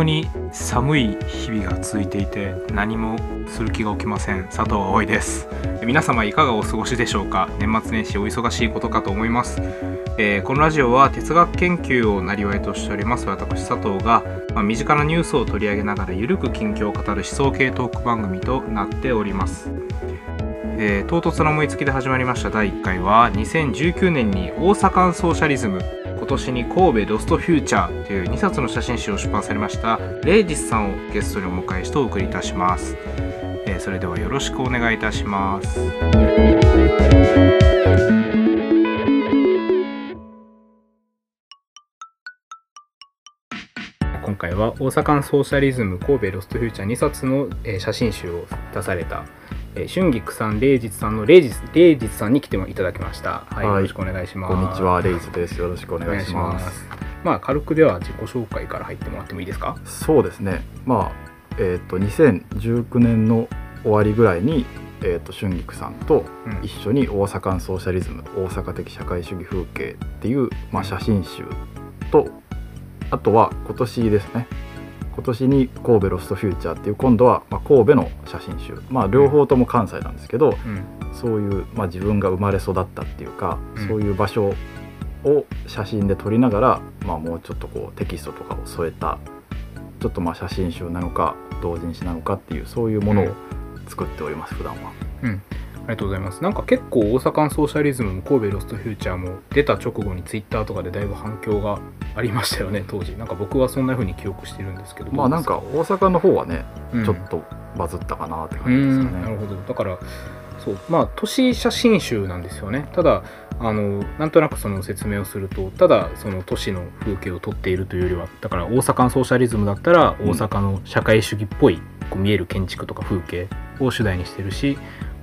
やもう非常に寒い日々が続いていて何もする気が起きません。佐藤葵です。皆様いかがお過ごしでしょうか？年末年始お忙しいことかと思います、えーこのラジオは哲学研究をなりわいとしております私佐藤が、まあ身近なニュースを取り上げながらゆるく近況を語る思想系トーク番組となっております。えー唐突な思いつきで始まりました第1回は2019年に大阪ソーシャリズム年に神戸ロストフューチャーという2冊の写真集を出版されましたレイジスさんをゲストにお迎えしてお送りいたします、えーそれではよろしくお願いいたします。は大阪ソーシャリズム神戸ロストフューチャー2冊の、えー写真集を出された、えー春菊さん、礼実さんの礼実礼実さんに来ていただきました。はい、はいよろしくお願いします。こんにちは、レイズです。よろしくおお願いします。まあ軽くでは自己紹介から入ってもらってもいいですか？そうですね。まあ、えっ、と2019年の終わりぐらいに、えっ、と春菊さんとうん一緒に大阪ソーシャリズム、大阪的社会主義風景っていうまあ写真集と、あとは今年ですね。今年に神戸ロストフューチャーっていう今度はまあ神戸の写真集、まあ両方とも関西なんですけど、うんそういう、まあ、自分が生まれ育ったっていうか、うんそういう場所を写真で撮りながら、まあ、もうちょっとこうテキストとかを添えたちょっとまあ写真集なのか同人誌なのかっていうそういうものを作っております、普段は。うん。ありがとうございます。なんか結構大阪ソーシャリズムも神戸ロストフューチャーも出た直後にツイッターとかでだいぶ反響がありましたよね当時。なんか僕はそんな風に記憶してるんですけど。まあなんか大阪の方はね、うんちょっとバズったかなってう感じですかんなるね。ほどだからそうまあ都市写真集なんですよねただあのなんとなくその説明をするとただその都市の風景を撮っているというよりはだから大阪のソーシャリズムだったらうん大阪の社会主義っぽいこう見える建築とか風景を主題にしてるし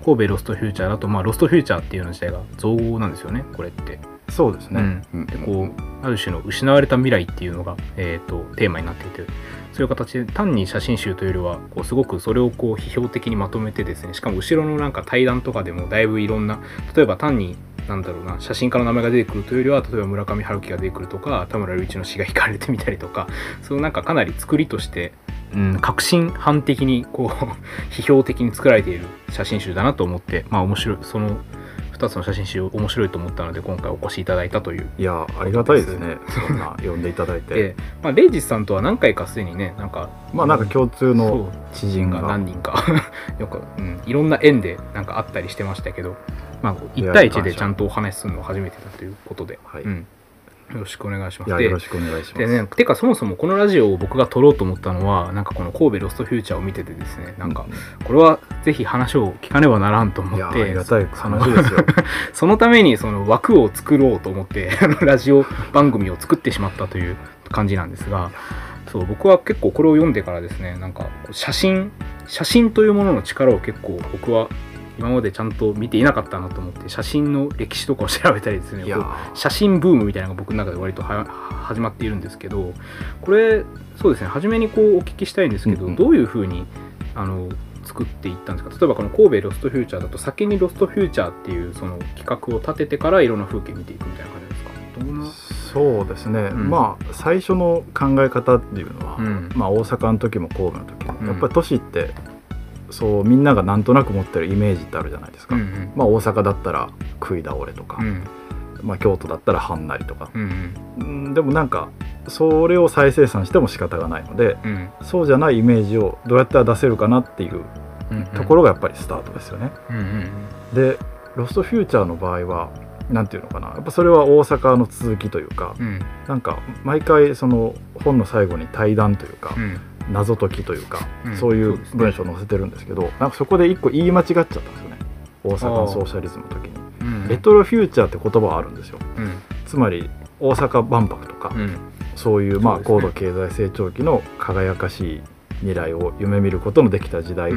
神戸ロストフューチャーだとまあロストフューチャーっていうの自体が造語なんですよねこれって。そうですね。うん。でこうある種の失われた未来っていうのが、えー、とテーマになっていてそういう形で単に写真集というよりはこうすごくそれをこう批評的にまとめてですねしかも後ろのなんか対談とかでもだいぶいろんな例えば単になんだろうな写真家の名前が出てくるというよりは例えば村上春樹が出てくるとか田村隆一の詩が引かれてみたりとかそのなんかかなり作りとして、うん、革新犯的にこう批評的に作られている写真集だなと思ってまあ面白いその2つの写真集面白いと思ったので今回お越しいただいたといういやありがたいですね。そんな呼んでいただいて。で、、まあ、レイジスさんとは何回かすでにねなんかまあなんか共通の知人が。何人か。よく、うん、いろんな縁でなんかあったりしてましたけど、まあ、1対1でちゃんとお話しするのは初めてだということで、はい。うん、よろしくお願いします。よろしくお願いします。でね、てかそもそもこのラジオを僕が撮ろうと思ったのはなんかこの神戸ロストフューチャーを見ててですねなんかこれはぜひ話を聞かねばならんと思ってりがたいその話ですよ。そのためにその枠を作ろうと思ってラジオ番組を作ってしまったという感じなんですがそう僕は結構これを読んでからですねなんか写真写真というものの力を結構僕は今までちゃんと見ていなかったなと思って写真の歴史とかを調べたりですね写真ブームみたいなのが僕の中で割とは始まっているんですけどこれそうですね初めにこうお聞きしたいんですけど、うんうん。どういうふうにあの作っていったんですか？例えばこの神戸ロストフューチャーだと先にロストフューチャーっていうその企画を立ててからいろんな風景見ていくみたいな感じですか？どんな？そうですね、うん。まあ最初の考え方っていうのは、うん。まあ、大阪の時も神戸の時も、うん。やっぱり都市ってそうみんながなんとなく持ってるイメージってあるじゃないですか、うんうん。まあ、大阪だったら食い倒れとか、うん。まあ、京都だったらはんなりとか、うんうん。でもなんかそれを再生産しても仕方がないのでうん。そうじゃないイメージをどうやったら出せるかなっていううんところがやっぱりスタートですよね。うんうん。でロストフューチャーの場合はなんていうのかな。やっぱそれは大阪の続きというか、うん。なんか毎回その本の最後に対談というか、うん謎解きというか、うん。そういう文章を載せてるんですけどなんかそこで一個言い間違っちゃったんですよね。大阪のソーシャリズムの時に。うん。レトロフューチャーって言葉はあるんですよ。うん。つまり大阪万博とか、うん。そういうまあ高度経済成長期の輝かしい未来を夢見ることのできた時代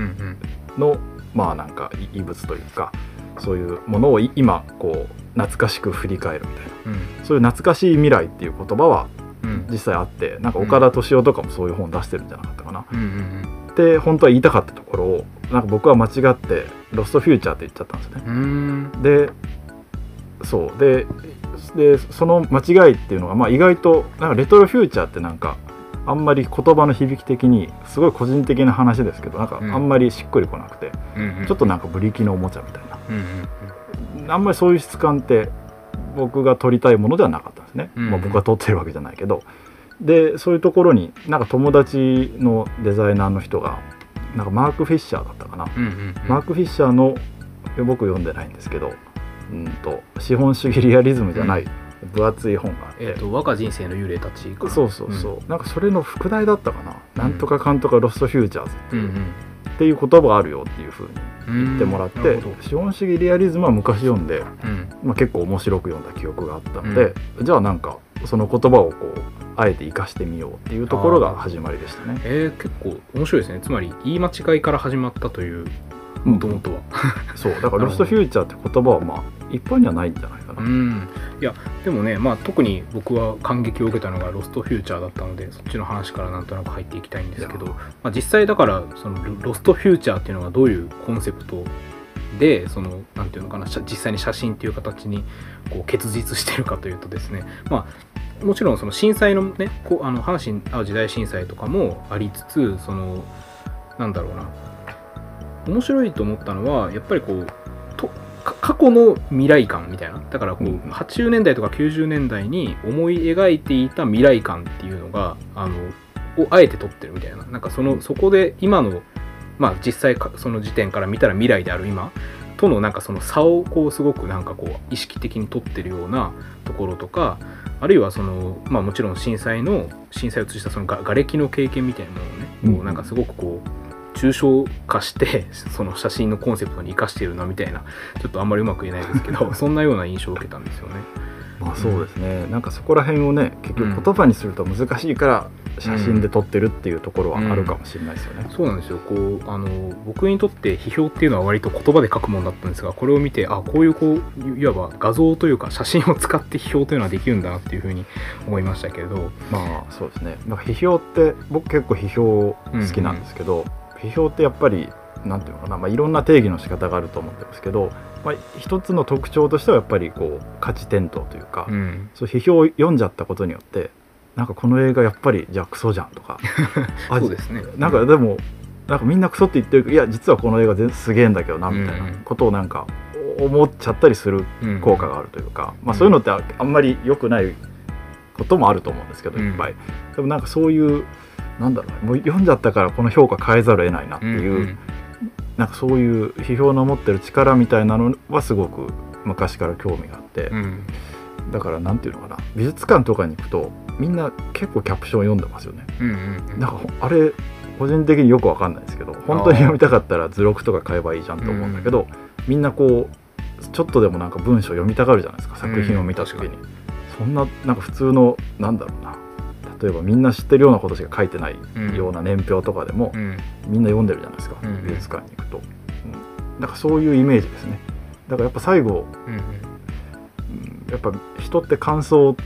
の、まあなんか遺物というかそういうものをい今こう懐かしく振り返るみたいな。うん。そういう懐かしい未来っていう言葉はうん実際あってなんか岡田敏夫とかもそういう本出してるんじゃなかったかな。うんうんで本当は言いたかったところをなんか僕は間違って「ロストフューチャー」って言っちゃったんですね。うん。でそう。ででその間違いっていうのが、まあ、意外となんかレトロフューチャーってなんかあんまり言葉の響き的にすごい個人的な話ですけどなんかうん。あんまりしっくりこなくて、うんうん。ちょっとなんかブリキのおもちゃみたいな。うんうん。あんまりそういう質感って僕が撮りたいものではなかったんですね、うん。まあ、僕が撮ってるわけじゃないけど。でそういうところになんか友達のデザイナーの人がなんかマーク・フィッシャーだったかな、うんうんうん。マーク・フィッシャーの僕読んでないんですけどうんと資本主義リアリズムじゃない分厚い本があって、えっ、と我が人生の幽霊たちかな。そうそうそう、なんかそれの副題だったかな、なんとかかんとか Lost Futures。うんうん。っていう言葉があるよっていうふうにうん言ってもらって、資本主義リアリズムは昔読んで、うん。まあ、結構面白く読んだ記憶があったので、じゃあなんかその言葉をこうあえて生かしてみようっていうところが始まりでしたね。えー、結構面白いですね。つまり言い間違いから始まったといううんもともとはそう。だからロストフューチャーって言葉はまあ一般にはないんじゃないかな。うんいやでもねまあ特に僕は感激を受けたのがロストフューチャーだったのでそっちの話からなんとなく入っていきたいんですけどまあ、実際だからそのロロストフューチャーっていうのがどういうコンセプトでそのなんていうのかな実際に写真っていう形にこう結実してるかというとですねまあもちろんその震災のねこうあの阪神・淡路大震災とかもありつつそのなんだろうな面白いと思ったのはやっぱりこう過去の未来感みたいな。だからこう、うん。80年代とか90年代に思い描いていた未来感っていうのがあのをあえて撮ってるみたいな。なんかそのそこで今のまあ実際かその時点から見たら未来である今とのなんかその差をこうすごくなんかこう意識的に撮ってるようなところとかあるいはそのまあもちろん震災の震災を映したそのが瓦礫の経験みたいなものをね、うん。こうなんかすごくこう抽象化して その写真のコンセプトに生かしているなみたいなちょっとあんまりうまく言えないですけど そんなような印象を受けたんですよね。まあそうですね、なんかそこら辺をね結うん局言葉にすると難しいから写真で撮ってるっていうところはあるかもしれないですよね。そうなんですよ。こうあの僕にとって批評っていうのは割と言葉で書くものだったんですがこれを見てあこういうこういわば画像というか写真を使って批評というのはできるんだなっていうふうに思いましたけれど。まあそうですね。なんか批評って僕結構批評好きなんですけど、批評ってやっぱりなんていうのかな、まあ、いろんな定義の仕方があると思ってますけど、まあ、一つの特徴としてはやっぱりこう価値転倒というか、うん。そう批評を読んじゃったことによってなんかこの映画やっぱりじゃあクソじゃんとか あそうですね。なんかでもなんかみんなクソって言ってるけどいや実はこの映画全すげえんだけどなみたいなことをなんか思っちゃったりするうん。効果があるというか、まあ、そういうのってああんまり良くないこともあると思うんですけどうん。いっぱい、でもなんかそういうなんだろうなもう読んじゃったからこの評価変えざるを得ないなっていう、うんなんかそういう批評の持ってる力みたいなのはすごく昔から興味があって、うん。だからなんていうのかな。美術館とかに行くとみんな結構キャプション読んでますよね。うんうんうん。なんかほあれ個人的によくわかんないですけど本当に読みたかったら図録とか買えばいいじゃんと思うんだけど、みんなこうちょっとでもなんか文章読みたがるじゃないですか作品を見た時に、うん。確そんななんか普通のなんだろうな例えばみんな知ってるようなことしか書いてないうん。ような年表とかでも、うん。みんな読んでるじゃないですか、うん美術館に行くと、うん、だからそういうイメージですね。だからやっぱ最後、やっぱ人って感想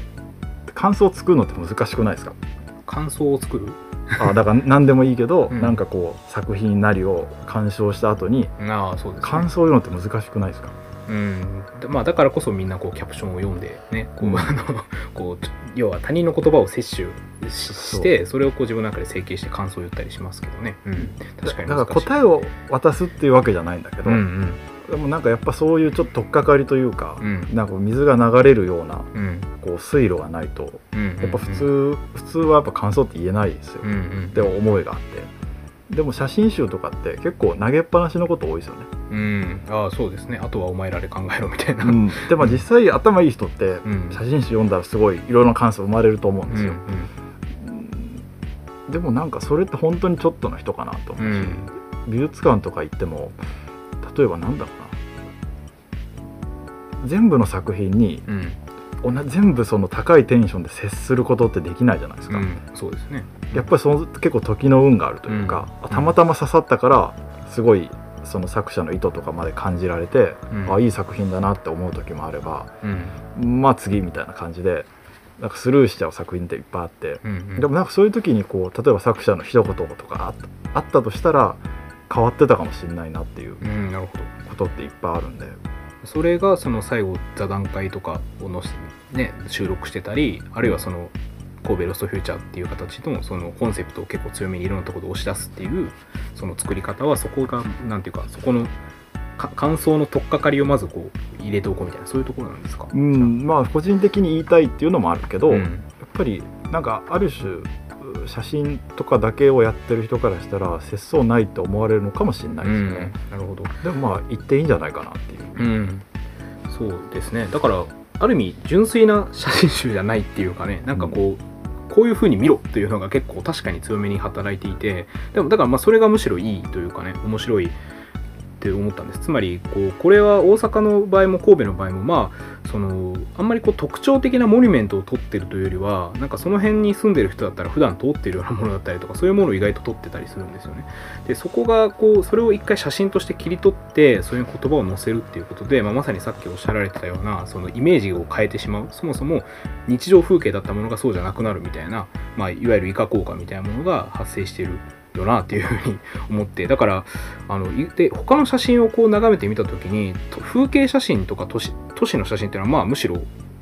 感想を作るのって難しくないですか？感想を作る？あだから何でもいいけど、うん。なんかこう作品なりを鑑賞した後にね。感想を読むって難しくないですか？うん。でまあ、だからこそみんなこうキャプションを読んでねこう、うん。あの こう要は他人の言葉を摂取ししてそれをこう自分の中で整形して感想を言ったりしますけどね、うん、確かにだから答えを渡すっていうわけじゃないんだけど、うんでもなんかやっぱそういうちょっと取っかかりというか、うん。なんか水が流れるようなうん。こう水路がないとうんやっぱ普通、普通はやっぱ感想って言えないですよ、うんうん。って思いがあってでも写真集とかって結構投げっぱなしのこと多いですよね、うん。ああそうですね。あとはお前らで考えろみたいな、うん、でも実際頭いい人ってうん。写真集読んだらすごいいろいろな感想生まれると思うんですよ、うんでもなんかそれって本当にちょっとの人かなと思うし、うん。美術館とか行っても例えばなんだろうな。全部の作品に全部その高いテンションで接することってできないじゃないですか、うんそうですね。やっぱりその結構時の運があるというか、うん。たまたま刺さったからすごいその作者の意図とかまで感じられて、うん。あいい作品だなって思う時もあればうん。まあ次みたいな感じでなんかスルーしちゃう作品っていっぱいあって、うんうん。でもなんかそういう時にこう例えば作者の一言とかあったとしたら変わってたかもしれないなっていうことっていっぱいあるんで、それがその最後座談会とかをのし、ね、収録してたりあるいはその神戸ロストフューチャーっていう形のそのコンセプトを結構強めにいろんなところで押し出すっていうその作り方はそこがなんていうかそこのか感想の取っかかりをまずこう入れておこうみたいなそういうところなんですか、うんまあ個人的に言いたいっていうのもあるけど、うん。やっぱりなんかある種う写真とかだけをやってる人からしたら節操ないと思われるのかもしれないですね、なるほど。でもまあ言っていいんじゃないかなっていう。うん。そうですね。だからある意味純粋な写真集じゃないっていうかねなんかこう、こういう風に見ろっていうのが結構確かに強めに働いていてでもだからまあそれがむしろいいというかね面白いって思ったんです。つまりこうこれは大阪の場合も神戸の場合もまあそのあんまりこう特徴的なモニュメントを撮ってるというよりはなんかその辺に住んでる人だったら普段通ってるようなものだったりとかそういうものを意外と撮ってたりするんですよね。でそこがこうそれを一回写真として切り取ってそういう言葉を載せるっていうことで、まあ、まさにさっきおっしゃられてたようなそのイメージを変えてしまう。そもそも日常風景だったものがそうじゃなくなるみたいな、まあ、いわゆる以下効果みたいなものが発生しているよなっていうふうに思って。だからあのいで他の写真をこう眺めてみた時にと風景写真とか都市都市の写真っていうのはまあむしろ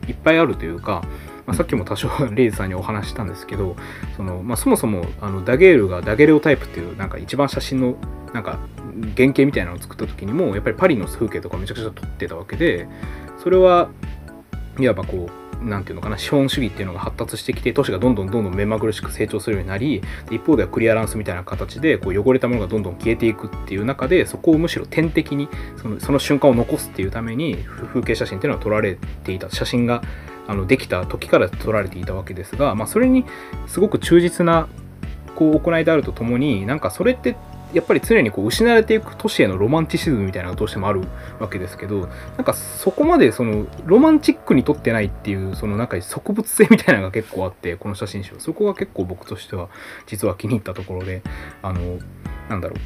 いっぱいあるというか、まあ、さっきも多少レイズさんにお話ししたんですけどその、まあ、そもそもあのダゲールがダゲレオタイプっていうなんか一番写真のなんか原型みたいなのを作った時にもやっぱりパリの風景とかめちゃくちゃ撮ってたわけでそれはいわばこうなんていうのかな資本主義っていうのが発達してきて都市がどんどんどんどん目まぐるしく成長するようになり一方ではクリアランスみたいな形でこう汚れたものがどんどん消えていくっていう中でそこをむしろ点滴にそのその瞬間を残すっていうために風景写真っていうのは撮られていた写真があのできた時から撮られていたわけですが、まあ、それにすごく忠実なこう行いであるとともになんかそれってやっぱり常にこう失われていく都市へのロマンチシズムみたいなのがどうしてもあるわけですけどなんかそこまでそのロマンチックに撮ってないっていうそのなんか植物性みたいなのが結構あってこの写真集そこが結構僕としては実は気に入ったところであのなんだろう。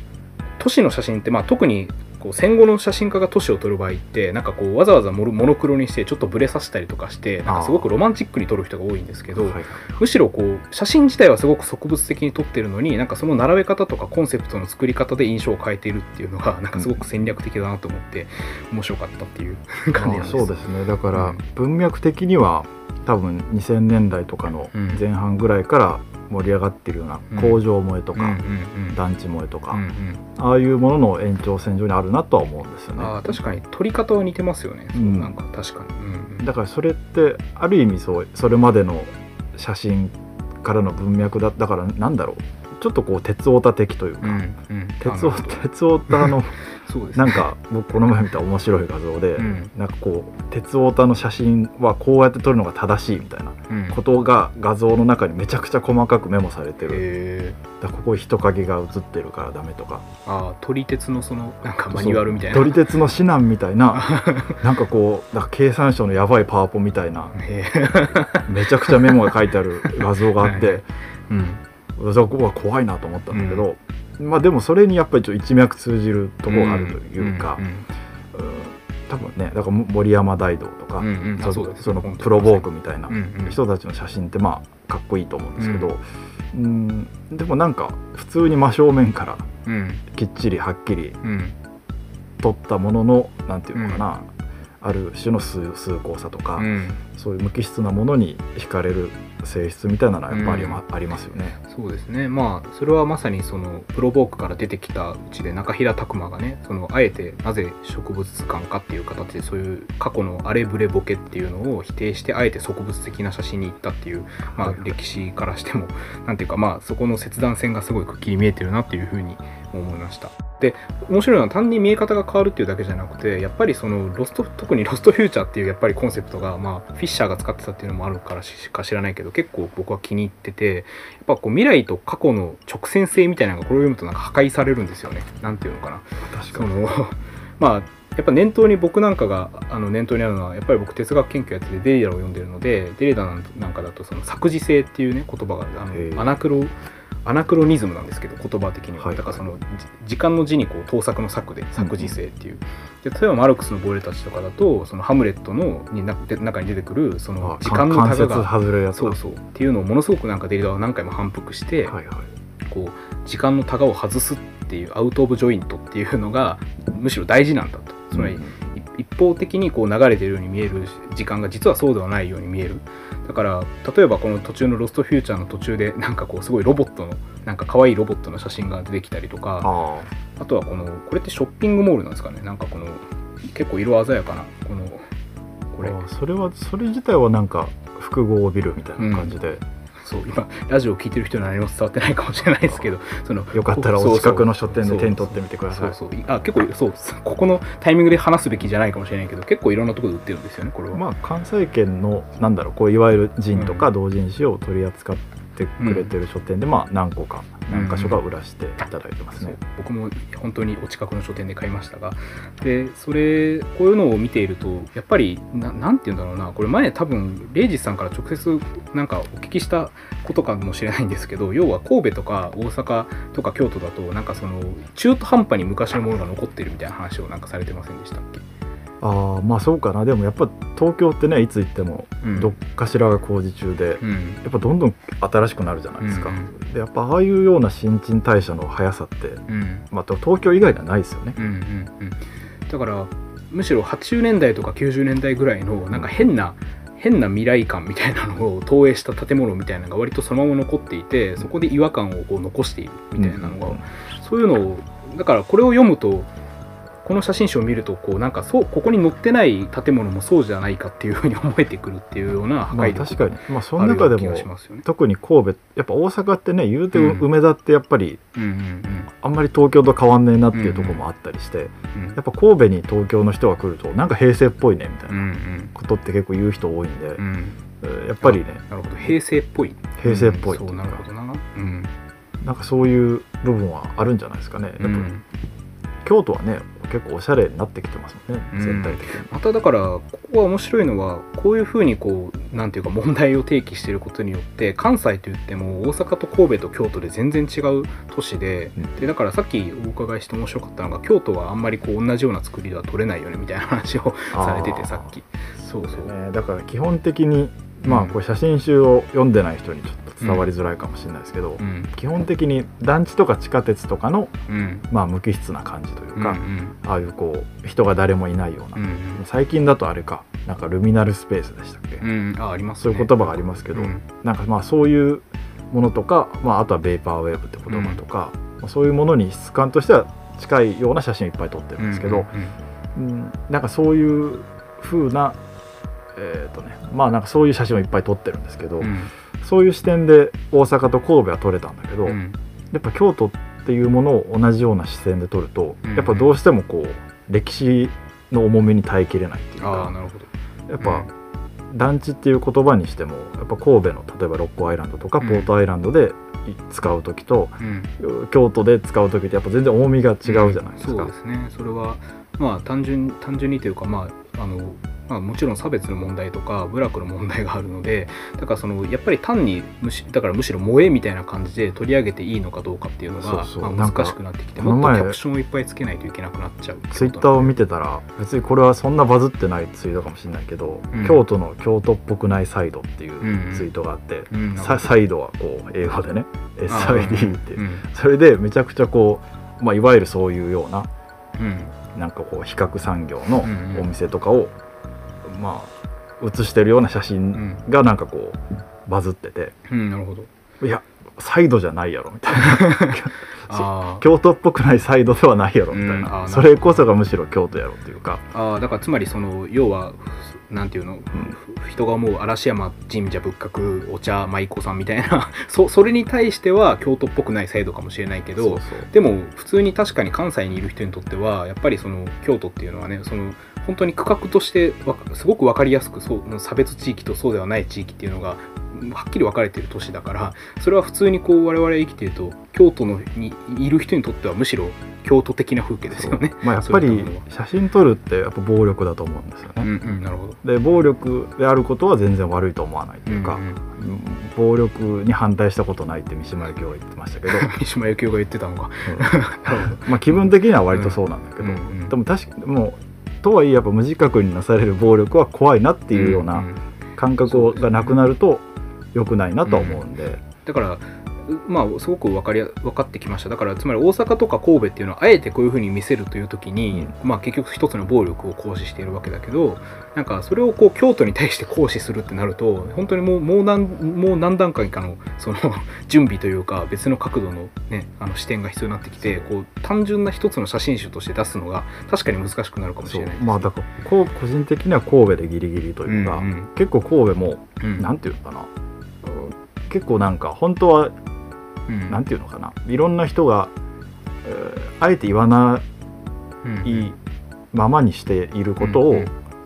都市の写真ってまあ特にこう戦後の写真家が都市を撮る場合ってなんかこうわざわざモノモノクロにしてちょっとブレさせたりとかしてなんかすごくロマンチックに撮る人が多いんですけど、はいはい。むしろこう写真自体はすごく植物的に撮ってるのになんかその並べ方とかコンセプトの作り方で印象を変えているっていうのがなんかすごく戦略的だなと思って面白かったっていう感じなんです。まあそうですね。だからうん文脈的には多分2000年代とかのうん。前半ぐらいから盛り上がってるようなうん。工場萌えとか団地萌えとかうんうん。ああいうものの延長線上にあるなとは思うんですよね。あー確かに。撮り方は似てますよね、そううんなんか確かに、うんうん。だからそれってある意味そうそれまでの写真からの文脈だだからなんだろう。ちょっとこう鉄オタ的というか、うんうん。鉄オタのそうです。ねなんか僕この前見た面白い画像で、うん。なんかこう鉄オタの写真はこうやって撮るのが正しいみたいなうんことが画像の中にめちゃくちゃ細かくメモされてる、へだここに人影が映ってるからダメとか。ーああ撮り鉄のそのなんかマニュアルみたいな。撮り鉄の指南みたいな。なんかこうなんか経産省のやばいパワポみたいな。めちゃくちゃメモが書いてある画像があって。うん。そこは怖いなと思ったんだけど、まあでもそれにやっぱりちょっと一脈通じるところがあるというか、んうん多分ねだから森山大道とか、うんうん。そあそのプロボークみたいなうんうん。人たちの写真ってまあかっこいいと思うんですけど、うん、でもなんか普通に真正面からうん。きっちりはっきりうん。撮ったもののなんていうのかな、ある種の崇崇高さとか、うんそういう無機質なものに惹かれる性質みたいなのはやっぱりあり,、まありますよね。そうですねまあそれはまさにそのプロボークから出てきたうちで中平拓磨がねそのあえてなぜ植物図鑑かっていう形でそういう過去のあれぶれボケっていうのを否定してあえて植物的な写真に行ったっていう、まあ、歴史からしてもなんていうかまあそこの切断線がすごいくっきり見えてるなっていうふうに思いました。で面白いのは単に見え方が変わるっていうだけじゃなくてやっぱりそのロスト特にロストフューチャーっていうやっぱりコンセプトが、まあ、フィッシャーが使ってたっていうのもあるからしか知らないけど結構僕は気に入っててやっぱこう未来と過去の直線性みたいなのがこれを読むとなんか破壊されるんですよね。なんていうのかな。そ確かにの まあやっぱ念頭に僕なんかがあの念頭にあるのはやっぱり僕哲学研究やっててデリダを読んでるのでデリダなんかだとその作事性っていうね言葉があのアナクロアナクロニズムなんですけど言葉的には、はいだからそのじ時間の字にこう盗作の作で作事性っていう、で例えばマルクスの「亡霊たち」とかだとそのハムレットのになで中に出てくるそのあ時間のタグがそうそう。っていうのをものすごくなんかデリダは何回も反復して、はいはい。こう時間のタガを外すっていうアウト・オブ・ジョイントっていうのがむしろ大事なんだと。つまり、うん一方的にこう流れてるように見える時間が実はそうではないように見える。だから例えばこの途中の「ロストフューチャー」の途中でなんかこうすごいロボットのなんか可愛いロボットの写真が出てきたりとかああ。とはこのこれってショッピングモールなんですかね。なんかこの結構色鮮やかなこのこれ。あそれはそれ自体はなんか複合ビルみたいな感じで、そう今ラジオを聞いてる人には何も伝わってないかもしれないですけどそのよかったらお近くの書店で手に取ってみてください。そうそう。あ結構そうここのタイミングで話すべきじゃないかもしれないけど結構いろんなところで売ってるんですよねこれは、まあ関西圏のなんだろうこういわゆるジンとか同人誌を取り扱ってくれてる書店で、まあ何個か何箇所か売らしていただいてますそう。ね、僕も本当にお近くの書店で買いましたが。でそれこういうのを見ているとやっぱりななんて言うんだろうな。これ前多分レイジさんから直接なんかお聞きしたことかもしれないんですけど要は神戸とか大阪とか京都だとなんかその中途半端に昔のものが残ってるみたいな話をなんかされてませんでしたっけ？ああまあそうかな。でもやっぱ東京ってねいつ行ってもうん。どっかしらが工事中で、うん。やっぱどんどん新しくなるじゃないですか、うんでやっぱああいうような新陳代謝の速さって、うん。まあ、東京以外ではないですよね。うんうんうん。だからむしろ80年代とか90年代ぐらいのなんか変な変な未来感みたいなのを 投影した建物みたいなのが割とそのまま残っていてそこで違和感をこう残しているみたいなのが、うん。そういうのをだからこれを読むとこの写真集を見るとこうなんかそうここに載ってない建物もそうじゃないかっていうふうに思えてくるっていうような破まあ壊力確かに、まあ、その中でもね。特に神戸やっぱ大阪ってね言うてうん。梅田ってやっぱりうんうんあんまり東京と変わんねえなっていうところもあったりして、うんうん。やっぱ神戸に東京の人が来るとなんか平成っぽいねみたいうんうなん。ことって結構言う人多いんで、うん。えーやっぱりねなるほど。平成っぽい。平成っぽいうん。そうなるほどな。うん。なんかそういう部分はあるんじゃないですかね。やっぱ、うん。京都はね結構おしゃれになってきてますもんねうん。全体的に、まただからここが面白いのはこういうふうにこうなんていうか問題を提起していることによって関西といっても大阪と神戸と京都で全然違う都市で,、うん。でだからさっきお伺いして面白かったのが京都はあんまりこう同じような作りでは取れないよねみたいな話をされててさっき。そうそう、ね、だから基本的にまうん。あこれ写真集を読んでない人にちょっと伝わりづらいかもしれないですけど、うん。基本的に団地とか地下鉄とかのうん。まあ無機質な感じといううんか、ああいうこう人が誰もいないような、うん最近だとあれかなんかルミナルスペースでしたっけ、うんうん。あありますね。そういう言葉がありますけど、うん。なんかまあそういうものとか、まあ、あとはベーパーウェーブって言葉とか、まあそういうものに質感としては近いような写真をいっぱい撮ってるんですけど、うんうんなんかそういう風なえっ、とねまあなんかそういう写真をいっぱい撮ってるんですけど、うんそういう視点で大阪と神戸は撮れたんだけど、うん。やっぱ京都っていうものを同じような視線で撮ると、うん。やっぱどうしてもこう歴史の重みに耐えきれないっていうかああなるほど。やっぱ、団地っていう言葉にしてもやっぱ神戸の例えば六甲アイランドとかうん。ポートアイランドで使う時と、うん。京都で使う時ってやっぱ全然重みが違うじゃないですか。そうですね。それはまあ単純単純にというかまああのまあ、もちろん差別の問題とか部落の問題があるのでだからそのやっぱり単にむしだからむしろ萌えみたいな感じで取り上げていいのかどうかっていうのがまあ、難しくなってきてもっとキャプションをいっぱいつけないといけなくなっちゃうツイッターを見てたら別にこれはそんなバズってないツイートかもしれないけど、うん。京都の京都っぽくないサイドっていうんうツイートがあって、うんササイドはこう英語でね SID って、うん。それでめちゃくちゃこう、まあ、いわゆるそういうようなうん。なんかこう比較産業のうんうん。お店とかを、まあ写してるような写真がなんかこうバズってて。うんなるほど。いやサイドじゃないやろみたいな。京都っぽくないサイドではないやろみたいな、うんそれこそがむしろ京都やろっていうか、あーだからつまりその要はなんていうの、人が思う嵐山神社仏閣お茶舞妓さんみたいな。そそれに対しては京都っぽくない制度かもしれないけどでも普通に確かに関西にいる人にとってはやっぱりその京都っていうのはねその本当に区画としてわすごく分かりやすくそう差別地域とそうではない地域っていうのがはっきり分かれてる都市だからそれは普通にこう我々生きてると京都のにいる人にとってはむしろ京都的な風景ですよね。まあやっぱり写真撮るってやっぱ暴力だと思うんですよね、うんうん、なるほど。で暴力であることは全然悪いと思わないというか、んんうん暴力に反対したことないって三島由紀夫が言ってましたけど、三島由紀夫が言ってたのが。うんなるほど。まあ気分的には割とそうなんだけど、うんうんでも確かもうとはいえやっぱ無自覚になされる暴力は怖いなっていうような感覚がなくなると良くないなとは思うんで、だからまあすごく分かりや分かってきました。だからつまり大阪とか神戸っていうのはあえてこういうふうに見せるという時に、まあ結局一つの暴力を行使しているわけだけどなんかそれをこう京都に対して行使するってなると本当にもうもう何もう何段階かのその 準備というか別の角度の,、ね、あの視点が必要になってきてこう単純な一つの写真集として出すのが確かに難しくなるかもしれないです。ねまあだからこう個人的には神戸でギリギリというか、うんうん。結構神戸もうん。なんていうのかな、うん。結構なんか本当はうん。なんていうのかな。いろんな人が、えーあえて言わなうんいままにしていることを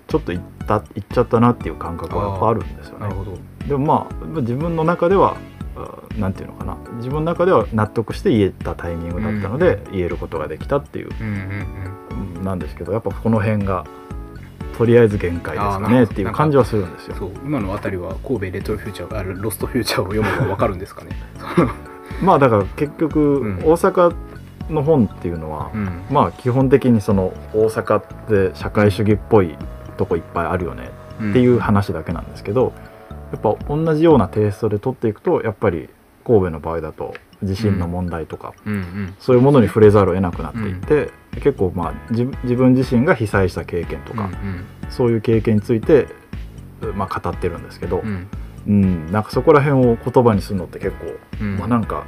ちょっと言った言っちゃったなっていう感覚はやっぱあるんですよね。でもまあ自分の中ではあなんていうのかな。自分の中では納得して言えたタイミングだったので、言えることができたっていうなんですけどやっぱこの辺がとりあえず限界ですかねっていう感じはするんですよ。今のあたりは神戸レトロフューチャーあロストフューチャーを読めばわかるんですかね。まあだから結局、うん。大阪の本っていうのは、うん。まあ基本的にその大阪って社会主義っぽいとこいっぱいあるよねっていう話だけなんですけど、やっぱ同じようなテイストで取っていくとやっぱり神戸の場合だと地震の問題とか、うんうん。そういうものに触れざるを得なくなっていって、結構まあ自自分自身が被災した経験とか、うん。そういう経験について、まあ、語ってるんですけど、うんうん、なんかそこら辺を言葉にするのって結構、うん。まあなんか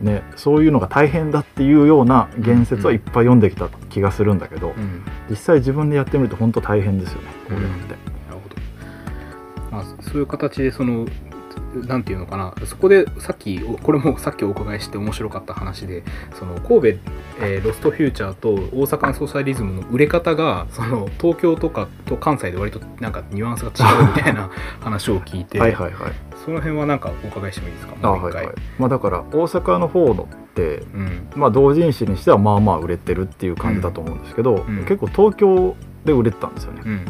ねそういうのが大変だっていうような言説はいっぱい読んできた気がするんだけど、うん。実際自分でやってみると本当大変ですよねこういうのって。なるほど、まあ、そういう形でそのなんていうのかな。そこでさっきおこれもさっきお伺いして面白かった話でその神戸、えーロストフューチャーと大阪のソーシャリズムの売れ方がその東京とかと関西で割となんかニュアンスが違うみたいな 話を聞いてはいはいはい。その辺はなんかお伺いしてもいいですか？あもう一回、はいはい。まあだから大阪の方のってうん。まあ同人誌にしてはまあまあ売れてるっていう感じだと思うんですけど、うん。結構東京で売れてたんですよね。うん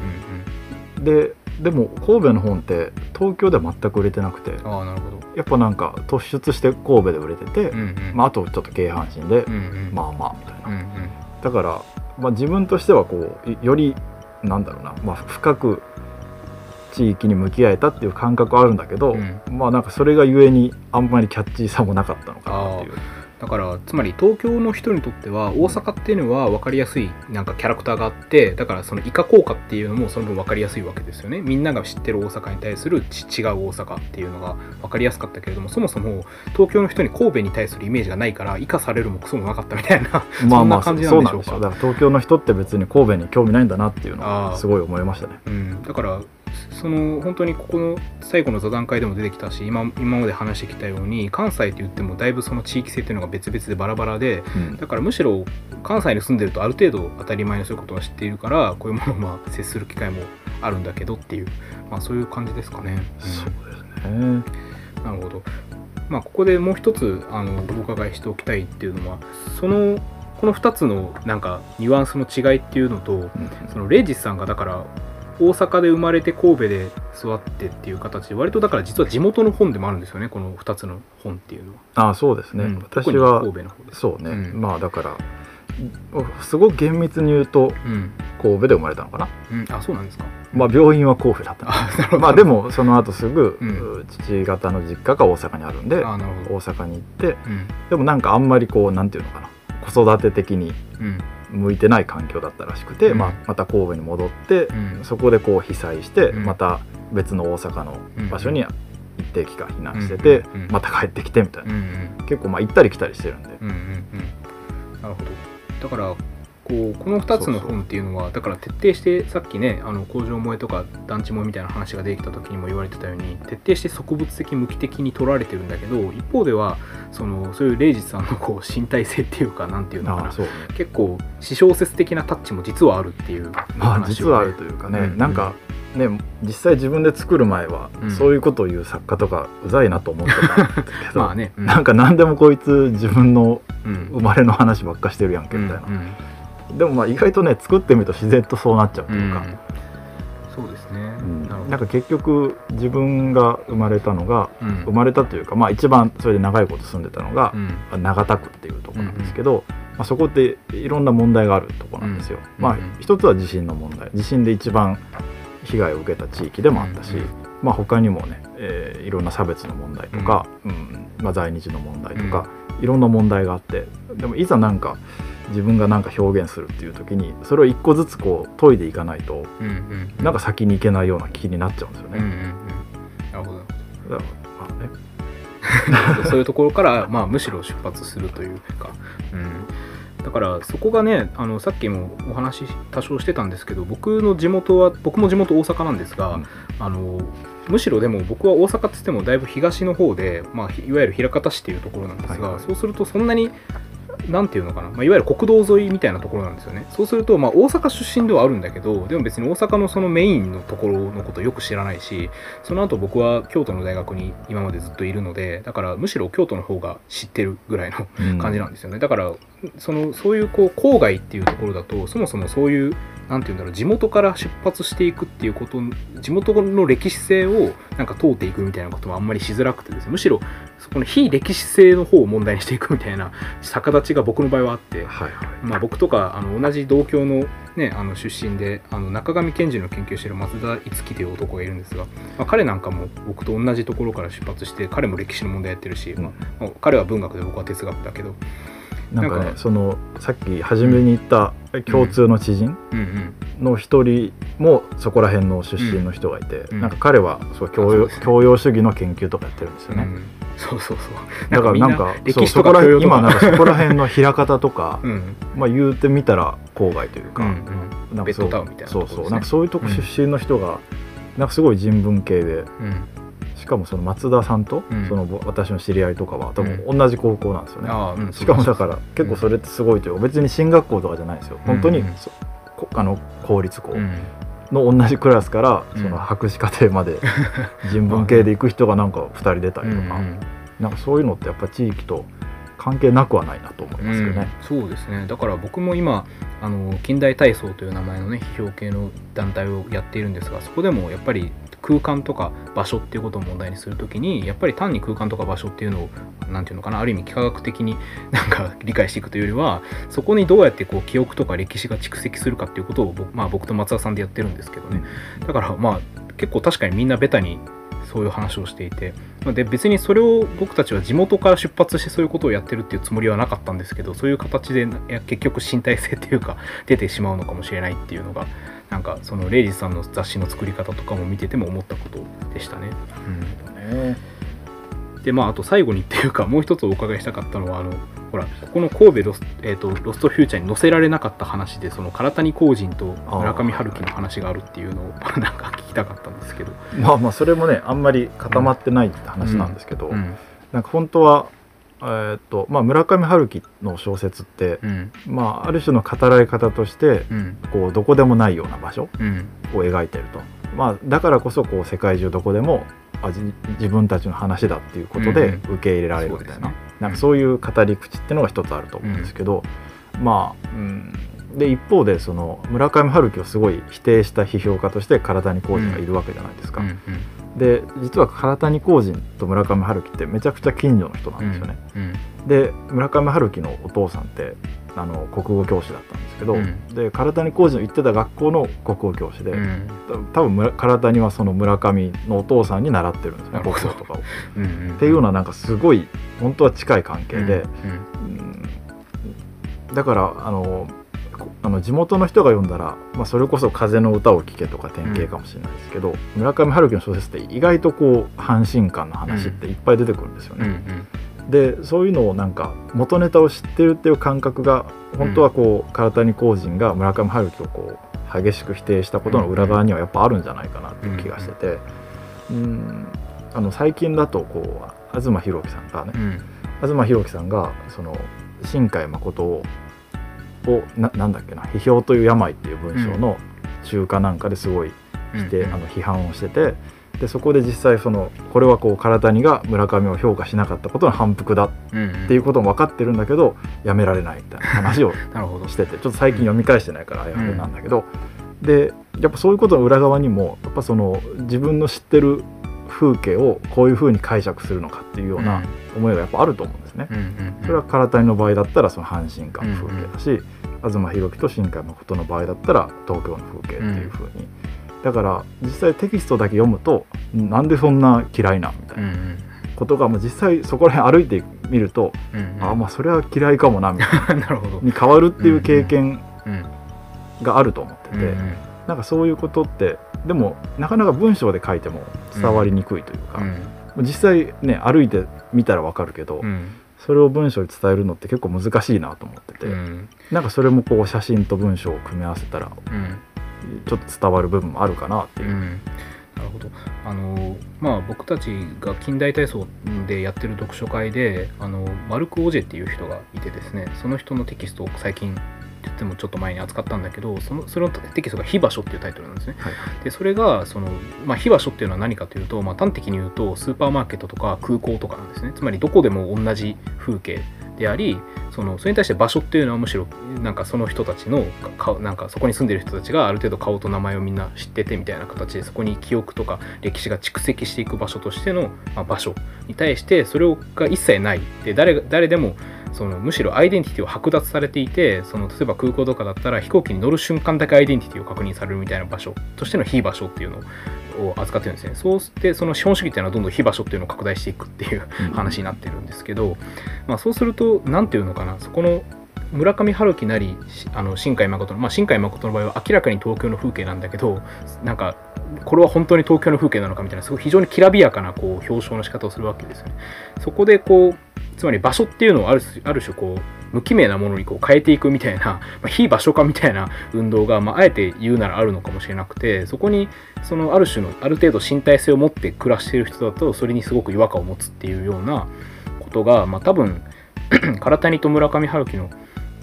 うん。ででも神戸の本って東京では全く売れてなくてうんああなるほど。どやっぱなんか突出して神戸で売れてて、うんうん。まあ、あとちょっと京阪神で、うんうん。まあまあみたいな、うんうん。だから、まあ、自分としてはこういよりなんだろうな、まあ、深く地域に向き合えたっていう感覚はあるんだけど、うん。まあなんかそれがゆえにあんまりキャッチーさもなかったのかなっていう。だからつまり東京の人にとっては大阪っていうのは分かりやすいなんかキャラクターがあってだからそのイカ効果っていうのもその分分かりやすいわけですよね。みんなが知ってる大阪に対するち違う大阪っていうのが分かりやすかったけれどもそもそも東京の人に神戸に対するイメージがないからイカされるもクソもなかったみたいなまあそんまあな感じなそんでしょうか。だから東京の人って別に神戸に興味ないんだなっていうのはすごい思いましたね。うん、だからその本当にここの最後の座談会でも出てきたし今今まで話してきたように関西といってもだいぶその地域性っていうのが別々でバラバラでうんだからむしろ関西に住んでるとある程度当たり前にそういうことは知っているからこういうものをまあ接する機会もあるんだけどっていう、まあ、そういう感じですかね。そうですね。うんなるほど。まあ、ここでもう一つあのお伺いしておきたいっていうのはそのこの2つのなんかニュアンスの違いっていうのとうんそのレイジスさんがだから大阪で生まれて神戸で育ってっていう形で割とだから実は地元の本でもあるんですよねこの2つの本っていうのは。ああそうですね。うん私は神戸の方です。そうね、うんまあだからすごく厳密に言うとうん神戸で生まれたのかな？うん、あそうなんですか。まあ病院は神戸だった。まあでもその後すぐ、うん父方の実家が大阪にあるんで。大阪に行ってうんでもなんかあんまりこうなんていうのかな子育て的にうん向いてない環境だったらしくて、うん。まあ、また神戸に戻って、うん。そこでこう被災して、うん。また別の大阪の場所に一定期間避難してうん。て、うん。また帰ってきてみたいな、結構まあ行ったり来たりしてるんで、うんうんうん。なるほど。だからこうこの2つの本っていうのはだから徹底してさっきねあの工場萌えとか団地萌えみたいな話が出てきた時にも言われてたように徹底して植物的無機的に取られてるんだけど一方ではそのそういうレイジさんのこう身体性っていうかなんていうのかな。ああそうね。結構私小説的なタッチも実はあるっていうまあ話をね実はあるというかね、うんなんかね実際自分で作る前は、うん。そういうことを言う作家とかうざいなと思ってたけど、まあね、うん。なんか何でもこいつ自分のうん。生まれの話ばっかしてるやんけみたいな、うんでもまあ意外とね作ってみると自然とそうなっちゃうとうんいうか、そうですね、うん。なんか結局自分が生まれたのがうん。生まれたというか、まあ、一番それで長いこと住んでたのがう、ん。長田区っていうところなんですけど、まあ、そこっていろんな問題があるところなんですよ。まあうん。うん一つは地震の問題。地震で一番被害を受けた地域でもあったし、うん。まあ、他にもね、えーいろんな差別の問題とか、うん。まあ、在日の問題とか、いろんな問題があって。でもいざなんか自分がなんか表現するっていう時にそれを一個ずつこう研いでいかないとうんうんなんか先に行けないような気になっちゃうんですようんうんうん。ね。なるほど。だからまあね。そういうところから、まあ、むしろ出発するというか、うん、だからそこがねあのさっきもお話多少してたんですけど僕の地元は僕も地元大阪なんですが、うん。あのむしろでも僕は大阪っつってもだいぶ東の方で、まあ、いわゆる枚方市っていうところなんですが、はいはい。そうするとそんなになんていうのかな、まあ、いわゆる国道沿いみたいなところなんですよね。そうすると、まあ、大阪出身ではあるんだけどでも別に大阪のそのメインのところのことよく知らないしその後僕は京都の大学に今までずっといるのでだからむしろ京都の方が知ってるぐらいのうん。感じなんですよね、だからそのそういうこう郊外っていうところだとそもそもそういうなんていうんだろう地元から出発していくっていうこと地元の歴史性をなんか通っていくみたいなこともあんまりしづらくてですね。むしろそこの非歴史性の方を問題にしていくみたいな逆立ちが僕の場合はあって、はいはい。まあ、僕とかあの同じ同郷の,、ね、あの出身であの中上賢治の研究してる松田樹という男がいるんですが、まあ、彼なんかも僕と同じところから出発して彼も歴史の問題やってるし、まあ彼は文学で僕は哲学だけどなんかね。そのさっき初めに言った共通の知人の一人もそこら辺の出身の人がいて、うん。なんか彼はそう教養ね。教養主義の研究とかやってるんですよね。うん。そうそうそう。だからなんかみそうそこら今なんかそこら辺の枚方とか、うん。まあ言うてみたら郊外というか、うんうん。なんかそうドタウンみたいなそうそう。なんかそういうとこ出身の人が、なんかすごい人文系でうんしかもその松田さんと、うん。そのぼ私の知り合いとかは多分同じ高校なんですよね。しかもだから結構それってすごいというか別に進学校とかじゃないんですよ。本当にあの公立校うん。の同じクラスからうん。その博士課程まで 人文系で行く人がなんか2人出たりとか。うんなんかそういうのってやっぱ地域と関係なくはないなと思いますよね。うん、そうですね。だから僕も今あの近代体操という名前のね批評系の団体をやっているんですがそこでもやっぱり空間とか場所っていうことを問題にするときにやっぱり単に空間とか場所っていうのを何て言うのかなある意味幾何学的になんか理解していくというよりはそこにどうやってこう記憶とか歴史が蓄積するかっていうことを僕,、まあ、僕と松田さんでやってるんですけどね。だからまあ結構確かにみんなベタにそういう話をしていてまあで別にそれを僕たちは地元から出発してそういうことをやってるっていうつもりはなかったんですけどそういう形で結局身体性っていうか出てしまうのかもしれないっていうのがなんかそのレイジさんの雑誌の作り方とかも見てても思ったことでしたね。ねでまああと最後にっていうかもう一つお伺いしたかったのはあのほらここの神戸ロス,、えー、とロストフューチャーに載せられなかった話でその唐谷公人と村上春樹の話があるっていうのを なんか聞きたかったんですけど。まあまあそれもねあんまり固まってないって話なんですけど、うん。なんか本当は、えーっとまあ、村上春樹の小説って、うん。まあ、ある種の語られ方としてうん。こうどこでもないような場所うん。を描いてると、まあ、だからこそこう世界中どこでもあじ自分たちの話だっていうことでうん受け入れられるみたいな,、なんかそういう語り口っていうのが一つあると思うんですけど、まあ、うん、で一方でその村上春樹をすごい否定した批評家として唐谷浩二がいるわけじゃないですか。うんで実は唐谷浩人と村上春樹ってめちゃくちゃ近所の人なんですよね。うん。で村上春樹のお父さんってあの国語教師だったんですけど、うん。で唐谷浩二の行ってた学校の国語教師で、うん。た多分村唐谷はその村上のお父さんに習ってるんですね国語とかを。っうんうん。ていうようななんかすごい本当は近い関係で、うんうん。だからあのこあの地元の人が読んだら、まあ、それこそ「風の歌を聴け」とか典型かもしれないですけど、村上春樹の小説って意外とこう阪神間の話っていっぱい出てくるんですようんうね。んでそういうのをなんか元ネタを知ってるっていう感覚が本当はこう唐谷公人が村上春樹をこう激しく否定したことの裏側にはやっぱあるんじゃないかなっていう気がしてて。うん。あの最近だとこう東博樹さんがねうん。東博樹さんがその新海誠ををななんだっけな「批評という病」っていう文章の中華なんかですごいして、うん。あの批判をしててでそこで実際そのこれはこう唐谷が村上を評価しなかったことの反復だうんっていうことも分かってるんだけどやめられないみたいな話を しててちょっと最近読み返してないからあやふやなんだけど、でやっぱそういうことの裏側にもやっぱその自分の知ってる風景をこういうふうに解釈するのかっていうような思いがやっぱあると思うんですね。うんうんうん。それは唐谷の場合だったらその阪神間の風景だし、東博樹と新海誠の場合だったら東京の風景っていうふうにだから実際テキストだけ読むとなんでそんな嫌いなみたいうんうなん。ことが、もう実際そこら辺歩いてみると、うんうん。あまあそれは嫌いかもなみたいな。なるほど。に変わるっていう経験うんがあると思ってて、うんうん。なんかそういうことってでもなかなか文章で書いても伝わりにくいというか、実際ね歩いてみたらわかるけど、うん。それを文章に伝えるのって結構難しいなと思ってて、うん。なんかそれもこう写真と文章を組み合わせたらうんちょっと伝わる部分もあるかなっていう。う。ん。なるほど。あのまあ僕たちが近代体操でやってる読書会であのマルク・オジェっていう人がいてですねその人のテキストを最近言ってもちょっと前に扱ったんだけどそのそのテキストが「非場所」っていうタイトルなんですね。はい。でそれがその、まあ、非場所っていうのは何かというと、まあ、端的に言うとスーパーマーケットとか空港とかなんですね。つまりどこでも同じ風景でありそのそれに対して場所っていうのはむしろなんかその人たちのかなんかそこに住んでる人たちがある程度顔と名前をみんな知っててみたいな形でそこに記憶とか歴史が蓄積していく場所としての、まあ、場所に対してそれが一切ない。で誰誰でもそのむしろアイデンティティを剥奪されていてその例えば空港とかだったら飛行機に乗る瞬間だけアイデンティティを確認されるみたいな場所としての非場所っていうのを扱ってるんですね。そうしてその資本主義っていうのはどんどん非場所っていうのを拡大していくっていう話になってるんですけど、まあ、そうすると何ていうのかなそこの村上春樹なりしあの新海誠の、まあ、新海誠の場合は明らかに東京の風景なんだけどなんかこれは本当に東京の風景なのかみたいなすごい非常にきらびやかなこう表彰の仕方をするわけですよね。そこでこうつまり場所っていうのをあるある種こう無記名なものにこう変えていくみたいな、まあ、非場所化みたいな運動が、まあ、あえて言うならあるのかもしれなくてそこにそのある種のある程度身体性を持って暮らしている人だとそれにすごく違和感を持つっていうようなことが、まあ、多分 唐谷と村上春樹の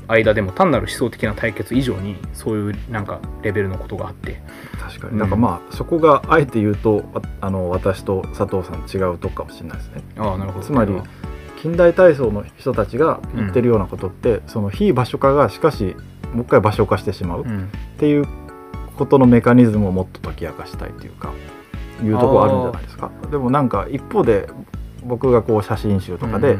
間でも単なる思想的な対決以上にそういうなんかレベルのことがあって。うん確かに。なんかまあそこがあえて言うとああの私と佐藤さん違うとこかもしれないですね。ああなるほど。つまり近代体操の人たちが言ってるようなことって、その非場所化がしかしもう一回場所化してしまう。っうん。ていうことのメカニズムをもっと解き明かしたいというかいうところあるんじゃないですか。でもなんか一方で僕がこう写真集とかで、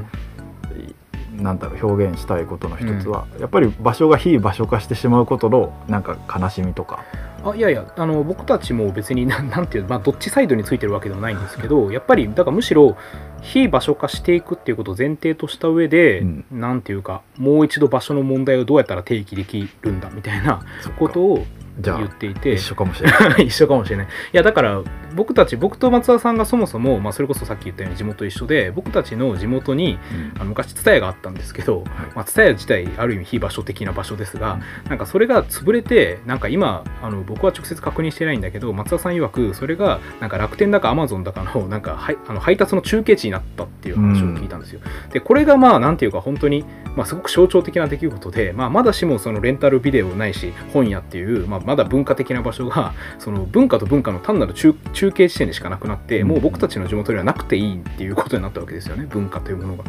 なんだろう表現したいことの一つは、やっぱり場所が非場所化してしまうことのなんか悲しみとか。あいやいやあの僕たちも別になんなんていうまあどっちサイドについてるわけではないんですけどやっぱりだからむしろ非場所化していくっていうことを前提とした上で、うん。なんていうかもう一度場所の問題をどうやったら提起できるんだみたいなことをじゃあ言っていて。一緒かもしれない。一緒かもしれない。いやだから僕たち僕と松田さんがそもそも、まあ、それこそさっき言ったように地元一緒で僕たちの地元にあの昔蔦屋があったんですけど、まあ、蔦屋自体ある意味非場所的な場所ですが、なんかそれが潰れてなんか今あの僕は直接確認してないんだけど松田さん曰くそれがなんか楽天だかアマゾンだかのなんかはいあの配達の中継地になったっていう話を聞いたんですよ。でこれがまあなんていうか本当に、まあ、すごく象徴的な出来事で、まあ、まだしもそのレンタルビデオないし本屋っていう、まあ、まだ文化的な場所がその文化と文化の単なる中中継地点でしかなくなってもう僕たちの地元にはなくていいっていうことになったわけですよね文化というものが。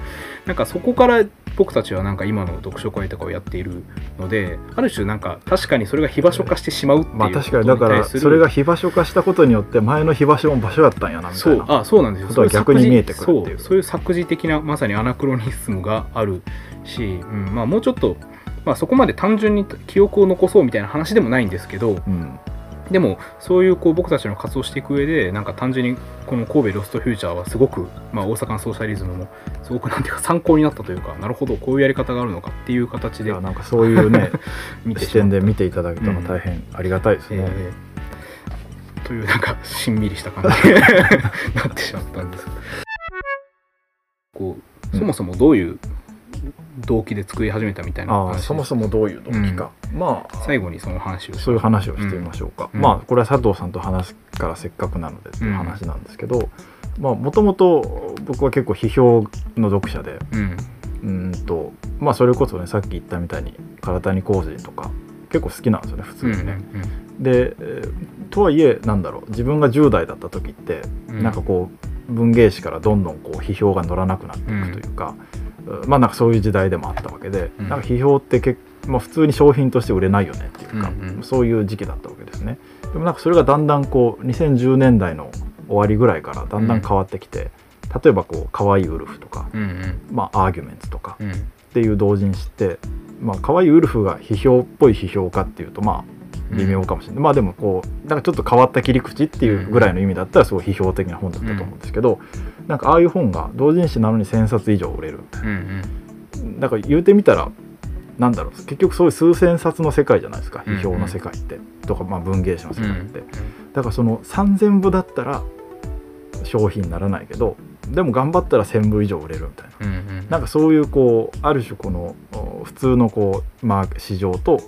なんかそこから僕たちはなんか今の読書会とかをやっているのである種なんか確かにそれが居場所化してしまうっていうまあこと確かにだからに対するそれが居場所化したことによって前の居場所も場所だったんやなみたそいうなあそうなんですよ。ことは逆に見えてくるっていう。そうそういう作事的なまさにアナクロニズムがあるし、うんまあ、もうちょっと、まあ、そこまで単純に記憶を残そうみたいな話でもないんですけどうんでもそういうこう僕たちの活動をしていく上でなんか単純にこの神戸ロストフューチャーはすごく、まあ、大阪のソーシャリズムもすごくなんていうか参考になったというかなるほどこういうやり方があるのかっていう形で。なんかそういうね 視点で見ていただけたのは大変ありがたいですね、えー。というなんかしんみりした感じに なってしまったんですこうそもそもどういう動機で作り始めたみたいな話そもそもどういう動機か、まあ最後にその話を。しそういう話をしてみましょうか、うん。まあこれは佐藤さんと話すからせっかくなのでっていう話なんですけど、まあもともと僕は結構批評の読者でうん。とまあそれこそねさっき言ったみたいに唐谷浩二とか結構好きなんですよね普通うんにね。で、えーとはいえなんだろう自分が10代だった時って、うん。なんかこう文芸誌からどんどんこう批評が乗らなくなっていくというか、まあなんかそういう時代でもあったわけで、うん。なんか批評って結まあ、普通に商品として売れないよねっていうか、うんうん。そういう時期だったわけですね。でもなんかそれがだんだんこう2010年代の終わりぐらいからだんだん変わってきて、例えばこう可愛いウルフとか、うんうん。まあ、アーギュメンツとかうん。っていう同人誌って、まあ可愛いウルフが批評っぽい批評家っていうとまあ微妙かもしれない、まあでもこうなんかちょっと変わった切り口っていうぐらいの意味だったらすごい批評的な本だったと思うんですけど、なんかああいう本が同人誌なのに1,000冊以上売れる。みたいな。うん。だから言うてみたらなんだろう結局そういう数千冊の世界じゃないですか。批評の世界って、とか、まあ、文芸誌の世界って、だからその3,000部だったら商品にならないけどでも頑張ったら1,000部以上売れるみたいな。うんうんなんかそういうこうある種このお普通のこう、まあ、市場と、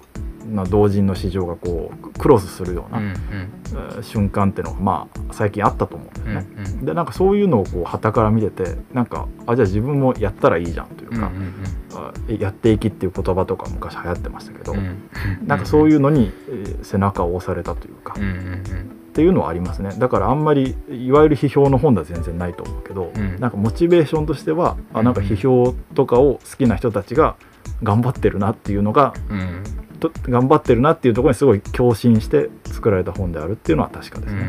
まあ、同人の市場がこうクロスするような、うんえー瞬間っていうのがまあ最近あったと思うんだうんよね。うんでなんかそういうのをこう旗から見ててなんかあじゃあ自分もやったらいいじゃんというか、うんうんあやっていきっていう言葉とか昔流行ってましたけど、うんうん。なんかそういうのに、えー背中を押されたというか、うんうんっていうのはありますね。だからあんまりいわゆる批評の本では全然ないと思うけど、うん。なんかモチベーションとしてはあなんか批評とかを好きな人たちが頑張ってるなっていうのがうん。うんと頑張ってるなっていうところにすごい共振して作られた本であるっていうのは確かですね。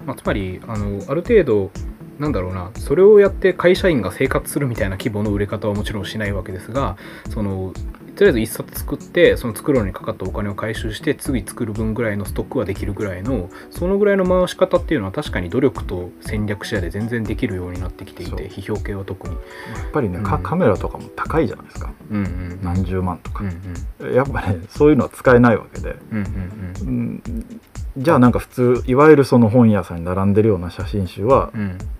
うん。まあ、つまりあのある程度なんだろうなそれをやって会社員が生活するみたいな規模の売れ方はもちろんしないわけですがそのとりあえず1冊作ってその作るのにかかったお金を回収して次作る分ぐらいのストックはできるぐらいのそのぐらいの回し方っていうのは確かに努力と戦略視野で全然できるようになってきていて批評系は特に。やっぱりね、かうん。カメラとかも高いじゃないですか。うんうん何十万とか。うんう、ん。やっぱねそういうのは使えないわけで、うんうんうん、じゃあなんか普通いわゆるその本屋さんに並んでるような写真集は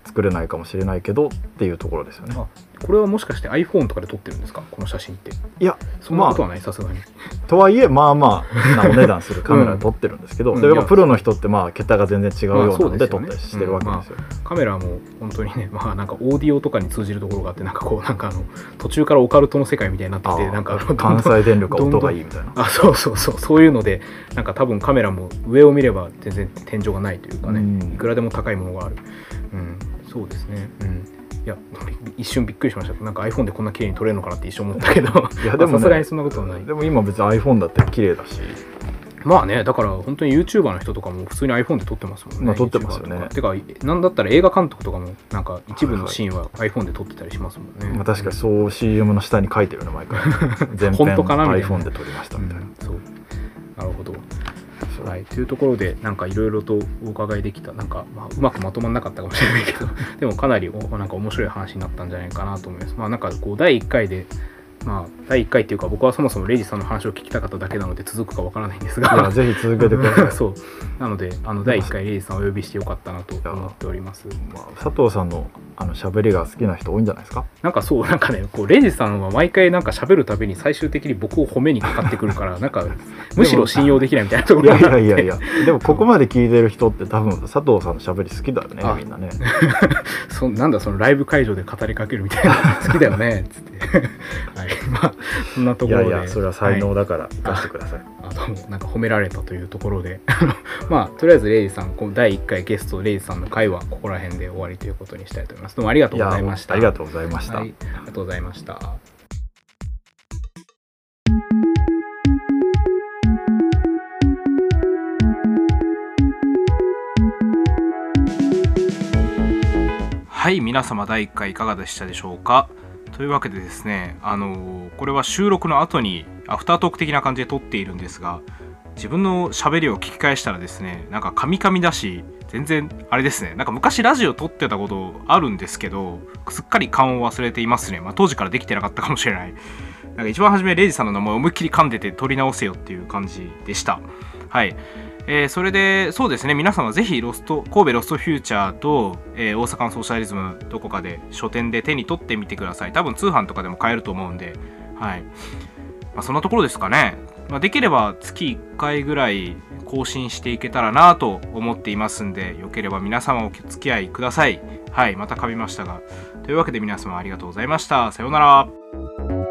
作れないかもしれないけどっていうところですよね。あこれはもしかして iPhone とかで撮ってるんですか？この写真って。いやそんなことはないさすがに。とはいえまあまあなお値段する カメラで撮ってるんですけど、うん。それがプロの人ってまあ桁が全然違うようなので撮ったりしてるわけですよ。カメラも本当にね まあなんかオーディオとかに通じるところがあってなんかこうなんかあの途中からオカルトの世界みたいになっててあなんかあのー 関西電力は音がいいみたいな。あそうそうそう。そういうのでなんか多分カメラも上を見れば全然天井がないというかね、うん。いくらでも高いものがある、うん、そうですね。うんいや一瞬びっくりしました。なんか iPhone でこんな綺麗に撮れるのかなって一瞬思ったけど。いやでもねさすがにそんなことはない。でも今別に iPhone だって綺麗だし、まあねだから本当に YouTuber の人とかも普通に iPhone で撮ってますもんね、まあ撮ってますよね。てかなんだったら映画監督とかもなんか一部のシーンは iPhone で撮ってたりしますもんね、まあ、確かにそう CM の下に書いてるね毎回。全編 iPhone で撮りましたみたいな、うんそう。なるほどはい、というところでなんかいろいろとお伺いできた。なんか、まあ、うまくまとまんなかったかもしれないけど。でもかなりなんか面白い話になったんじゃないかなと思います。まあなんかこう第1回でまあ第1回っていうか僕はそもそもレイジさんの話を聞きたかっただけなので続くかわからないんですが。ぜひ続けてください。そう。なのであの第1回レイジさんをお呼びしてよかったなと思っております。まあ、佐藤さんのあの喋りが好きな人多いんじゃないですか？なんかそうなんかねこうレイジさんは毎回なんか喋るたびに最終的に僕を褒めにかかってくるから なんかむしろ信用できないみたいなとこいやいろが。あってやいやいや。でもここまで聞いてる人って多分佐藤さんの喋り好きだよねあ。みんなね。そなんだそのライブ会場で語りかけるみたいな。好きだよねっつって。はい まあそんなといころで。やいやそれは才能はいだから生かしてください、あどうもなんか褒められたというところで。あ のまあとりあえずレイジさんこの第1回ゲストレイジさんの会はここら辺で終わりということにしたいと思います。どうもありがとうございました。ありがとうございました、はい、ありがとうございました。はい皆様第1回いかがでしたでしょうか？というわけでですねあのこれは収録の後にアフタートーク的な感じで撮っているんですが自分の喋りを聞き返したらですねなんかカミカミだし全然あれですねなんか昔ラジオ撮ってたことあるんですけどすっかり勘を忘れていますね。まあ当時からできてなかったかもしれない。なんか一番初めレイジさんの名前を思いっきり噛んでて撮り直せよっていう感じでした。はい。えーそれでそうですね。皆さんはぜひロスト神戸ロストフューチャーと、えー大阪のソーシャリズムどこかで書店で手に取ってみてください。多分通販とかでも買えると思うんで。はい。まあ、そんなところですかね、まあ、できれば月1回ぐらい更新していけたらなと思っていますんでよければ皆様お付き合いください。はい。また噛みましたが。というわけで皆様ありがとうございました。さようなら。